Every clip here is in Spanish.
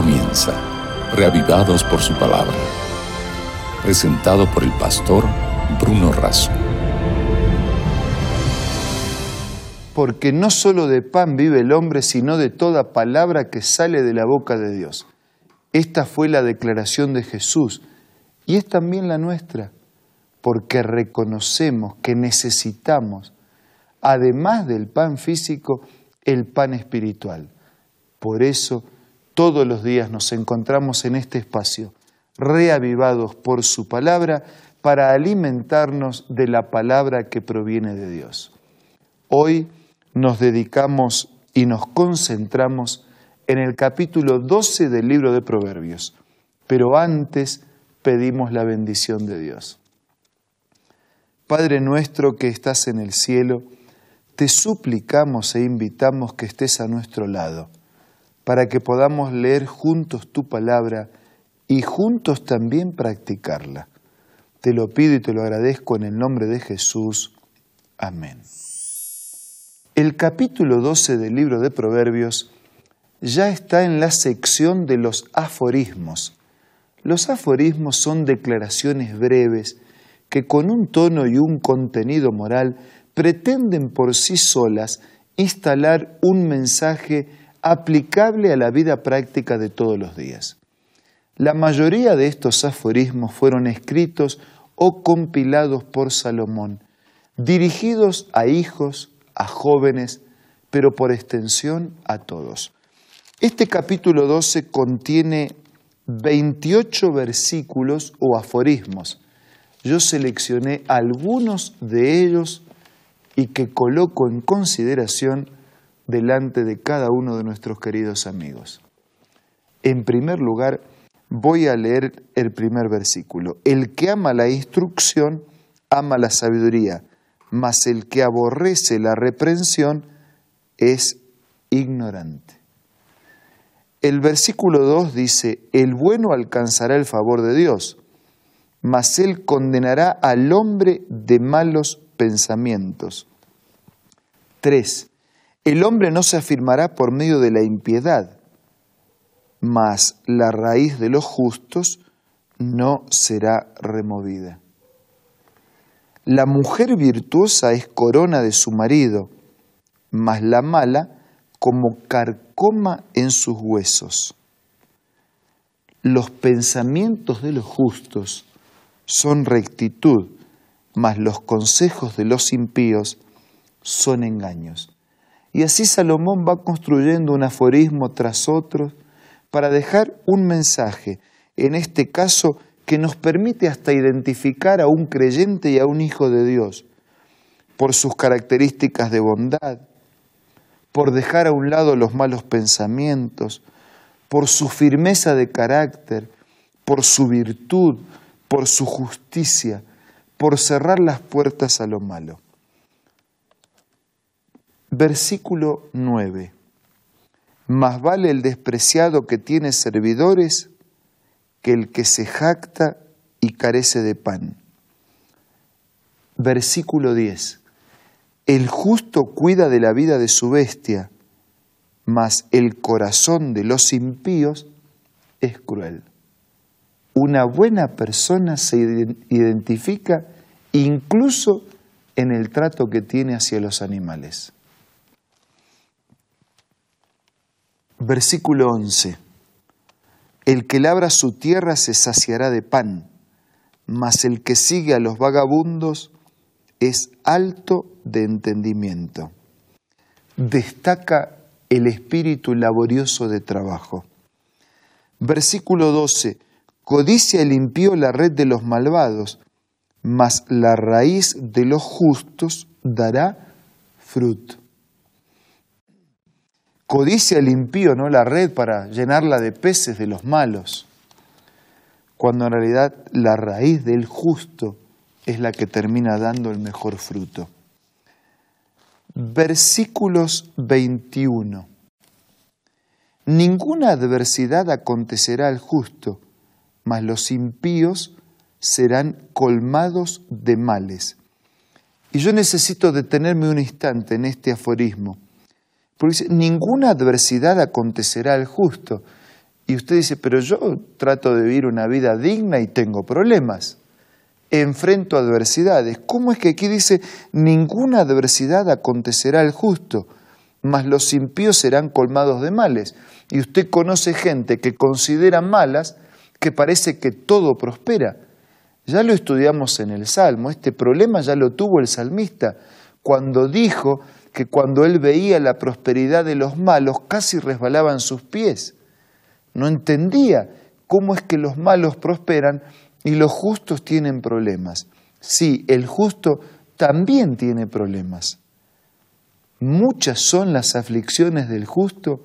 comienza, reavivados por su palabra. Presentado por el pastor Bruno Razo. Porque no solo de pan vive el hombre, sino de toda palabra que sale de la boca de Dios. Esta fue la declaración de Jesús y es también la nuestra, porque reconocemos que necesitamos, además del pan físico, el pan espiritual. Por eso, todos los días nos encontramos en este espacio, reavivados por su palabra, para alimentarnos de la palabra que proviene de Dios. Hoy nos dedicamos y nos concentramos en el capítulo 12 del libro de Proverbios, pero antes pedimos la bendición de Dios. Padre nuestro que estás en el cielo, te suplicamos e invitamos que estés a nuestro lado, para que podamos leer juntos tu palabra y juntos también practicarla. Te lo pido y te lo agradezco en el nombre de Jesús. Amén. El capítulo 12 del libro de Proverbios ya está en la sección de los aforismos. Los aforismos son declaraciones breves que con un tono y un contenido moral pretenden por sí solas instalar un mensaje aplicable a la vida práctica de todos los días. La mayoría de estos aforismos fueron escritos o compilados por Salomón, dirigidos a hijos, a jóvenes, pero por extensión a todos. Este capítulo 12 contiene 28 versículos o aforismos. Yo seleccioné algunos de ellos y que coloco en consideración delante de cada uno de nuestros queridos amigos. En primer lugar, voy a leer el primer versículo. El que ama la instrucción, ama la sabiduría, mas el que aborrece la reprensión es ignorante. El versículo 2 dice, el bueno alcanzará el favor de Dios, mas él condenará al hombre de malos pensamientos. 3. El hombre no se afirmará por medio de la impiedad, mas la raíz de los justos no será removida. La mujer virtuosa es corona de su marido, mas la mala como carcoma en sus huesos. Los pensamientos de los justos son rectitud, mas los consejos de los impíos son engaños. Y así Salomón va construyendo un aforismo tras otro para dejar un mensaje, en este caso que nos permite hasta identificar a un creyente y a un hijo de Dios por sus características de bondad, por dejar a un lado los malos pensamientos, por su firmeza de carácter, por su virtud, por su justicia, por cerrar las puertas a lo malo. Versículo 9. Más vale el despreciado que tiene servidores que el que se jacta y carece de pan. Versículo 10. El justo cuida de la vida de su bestia, mas el corazón de los impíos es cruel. Una buena persona se identifica incluso en el trato que tiene hacia los animales. Versículo 11. El que labra su tierra se saciará de pan, mas el que sigue a los vagabundos es alto de entendimiento. Destaca el espíritu laborioso de trabajo. Versículo 12. Codicia el impío la red de los malvados, mas la raíz de los justos dará fruto. Codicia el impío, ¿no? La red para llenarla de peces de los malos, cuando en realidad la raíz del justo es la que termina dando el mejor fruto. Versículos 21. Ninguna adversidad acontecerá al justo, mas los impíos serán colmados de males. Y yo necesito detenerme un instante en este aforismo, porque dice, ninguna adversidad acontecerá al justo. Y usted dice, pero yo trato de vivir una vida digna y tengo problemas. Enfrento adversidades. ¿Cómo es que aquí dice, ninguna adversidad acontecerá al justo, mas los impíos serán colmados de males? Y usted conoce gente que considera malas que parece que todo prospera. Ya lo estudiamos en el Salmo, este problema ya lo tuvo el salmista cuando dijo que cuando él veía la prosperidad de los malos casi resbalaban sus pies no entendía cómo es que los malos prosperan y los justos tienen problemas. Sí, el justo también tiene problemas. Muchas son las aflicciones del justo,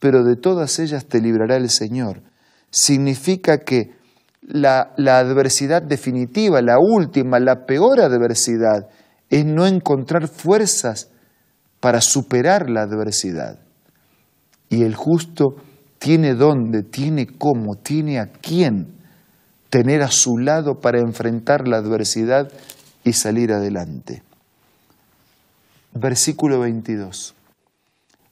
pero de todas ellas te librará el Señor. Significa que la, la, adversidad definitiva, la última, la peor adversidad, es no encontrar fuerzas para superar la adversidad. Y el justo tiene dónde, tiene cómo, tiene a quién tener a su lado para enfrentar la adversidad y salir adelante. Versículo 22.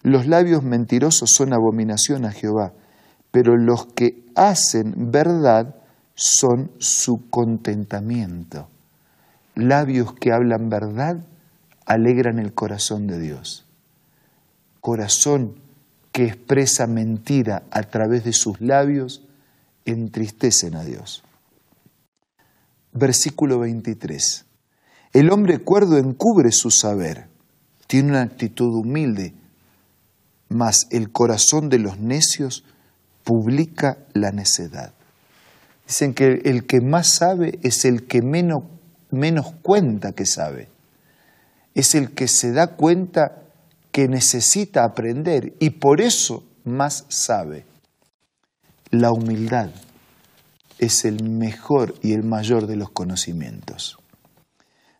Los labios mentirosos son abominación a Jehová, pero los que hacen verdad son su contentamiento. Labios que hablan verdad alegran el corazón de Dios. Corazón que expresa mentira a través de sus labios entristecen a Dios. Versículo 23. El hombre cuerdo encubre su saber, tiene una actitud humilde, mas el corazón de los necios publica la necedad. Dicen que el que más sabe es el que menos, menos cuenta que sabe. Es el que se da cuenta que necesita aprender y por eso más sabe. La humildad es el mejor y el mayor de los conocimientos.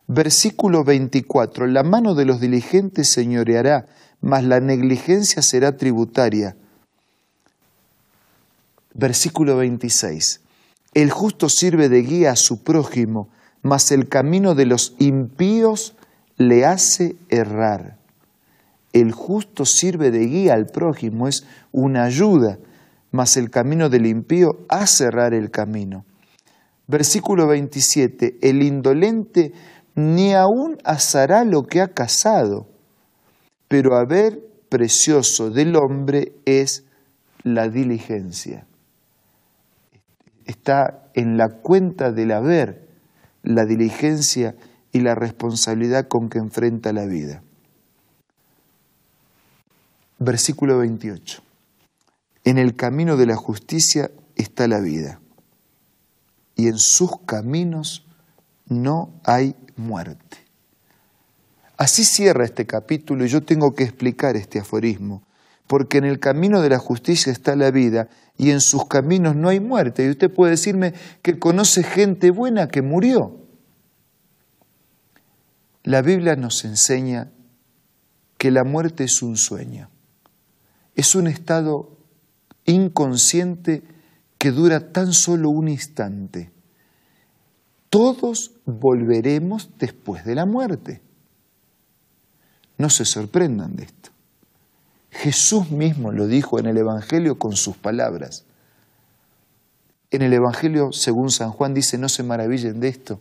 Versículo 24. La mano de los diligentes señoreará, mas la negligencia será tributaria. Versículo 26. El justo sirve de guía a su prójimo, mas el camino de los impíos le hace errar el justo sirve de guía al prójimo, es una ayuda, mas el camino del impío hace cerrar el camino. Versículo 27, el indolente ni aún asará lo que ha cazado, pero haber precioso del hombre es la diligencia. Está en la cuenta del haber la diligencia y la responsabilidad con que enfrenta la vida. Versículo 28. En el camino de la justicia está la vida, y en sus caminos no hay muerte. Así cierra este capítulo y yo tengo que explicar este aforismo, porque en el camino de la justicia está la vida y en sus caminos no hay muerte. Y usted puede decirme que conoce gente buena que murió. La Biblia nos enseña que la muerte es un sueño es un estado inconsciente que dura tan solo un instante. Todos volveremos después de la muerte. No se sorprendan de esto. Jesús mismo lo dijo en el Evangelio con sus palabras. En el Evangelio, según San Juan, dice, no se maravillen de esto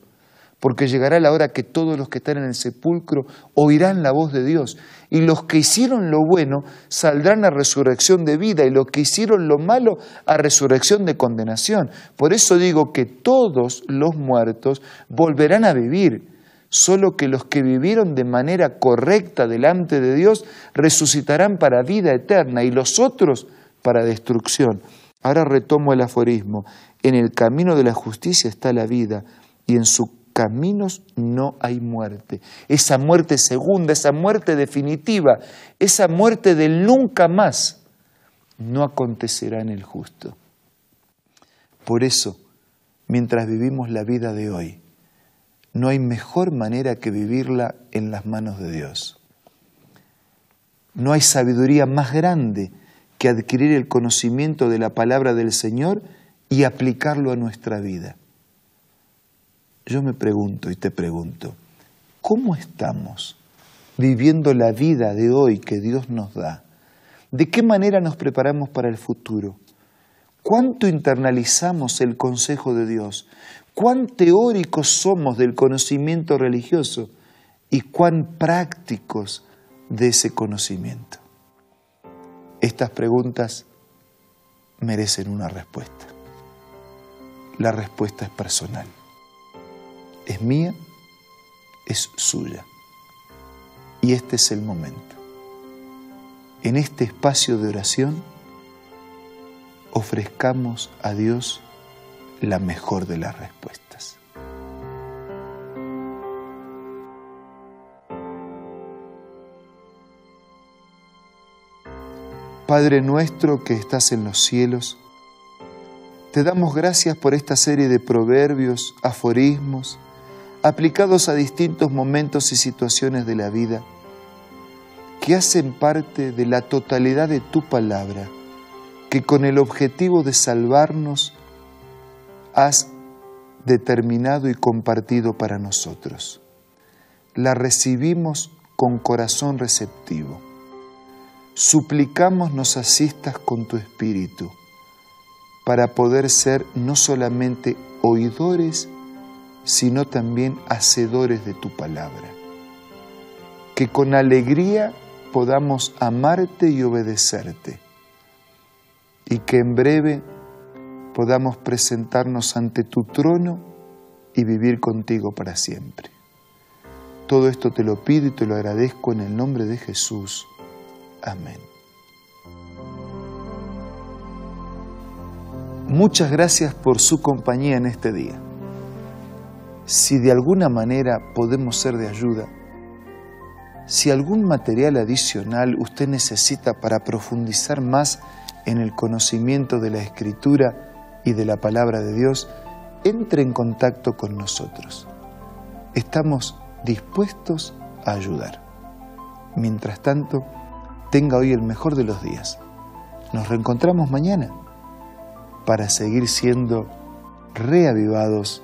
porque llegará la hora que todos los que están en el sepulcro oirán la voz de Dios, y los que hicieron lo bueno saldrán a resurrección de vida, y los que hicieron lo malo a resurrección de condenación. Por eso digo que todos los muertos volverán a vivir, solo que los que vivieron de manera correcta delante de Dios resucitarán para vida eterna, y los otros para destrucción. Ahora retomo el aforismo, en el camino de la justicia está la vida, y en su caminos no hay muerte. Esa muerte segunda, esa muerte definitiva, esa muerte del nunca más, no acontecerá en el justo. Por eso, mientras vivimos la vida de hoy, no hay mejor manera que vivirla en las manos de Dios. No hay sabiduría más grande que adquirir el conocimiento de la palabra del Señor y aplicarlo a nuestra vida. Yo me pregunto y te pregunto, ¿cómo estamos viviendo la vida de hoy que Dios nos da? ¿De qué manera nos preparamos para el futuro? cuánto internalizamos el consejo de Dios, cuán teóricos somos del conocimiento religioso y cuán prácticos de ese conocimiento. Estas preguntas merecen una respuesta. La respuesta es personal. Es mía, es suya. Y este es el momento. En este espacio de oración, ofrezcamos a Dios la mejor de las respuestas. Padre nuestro que estás en los cielos, te damos gracias por esta serie de proverbios, aforismos, aplicados a distintos momentos y situaciones de la vida, que hacen parte de la totalidad de tu palabra que con el objetivo de salvarnos has determinado y compartido para nosotros. La recibimos con corazón receptivo. Suplicamos nos asistas con tu espíritu para poder ser no solamente oidores, sino también hacedores de tu palabra. Que con alegría podamos amarte y obedecerte y que en breve podamos presentarnos ante tu trono y vivir contigo para siempre. Todo esto te lo pido y te lo agradezco en el nombre de Jesús. Amén. Muchas gracias por su compañía en este día. Si de alguna manera podemos ser de ayuda, si algún material adicional usted necesita para profundizar más en el conocimiento de la Escritura y de la palabra de Dios, entre en contacto con nosotros. Estamos dispuestos a ayudar. Mientras tanto, tenga hoy el mejor de los días. Nos reencontramos mañana para seguir siendo reavivados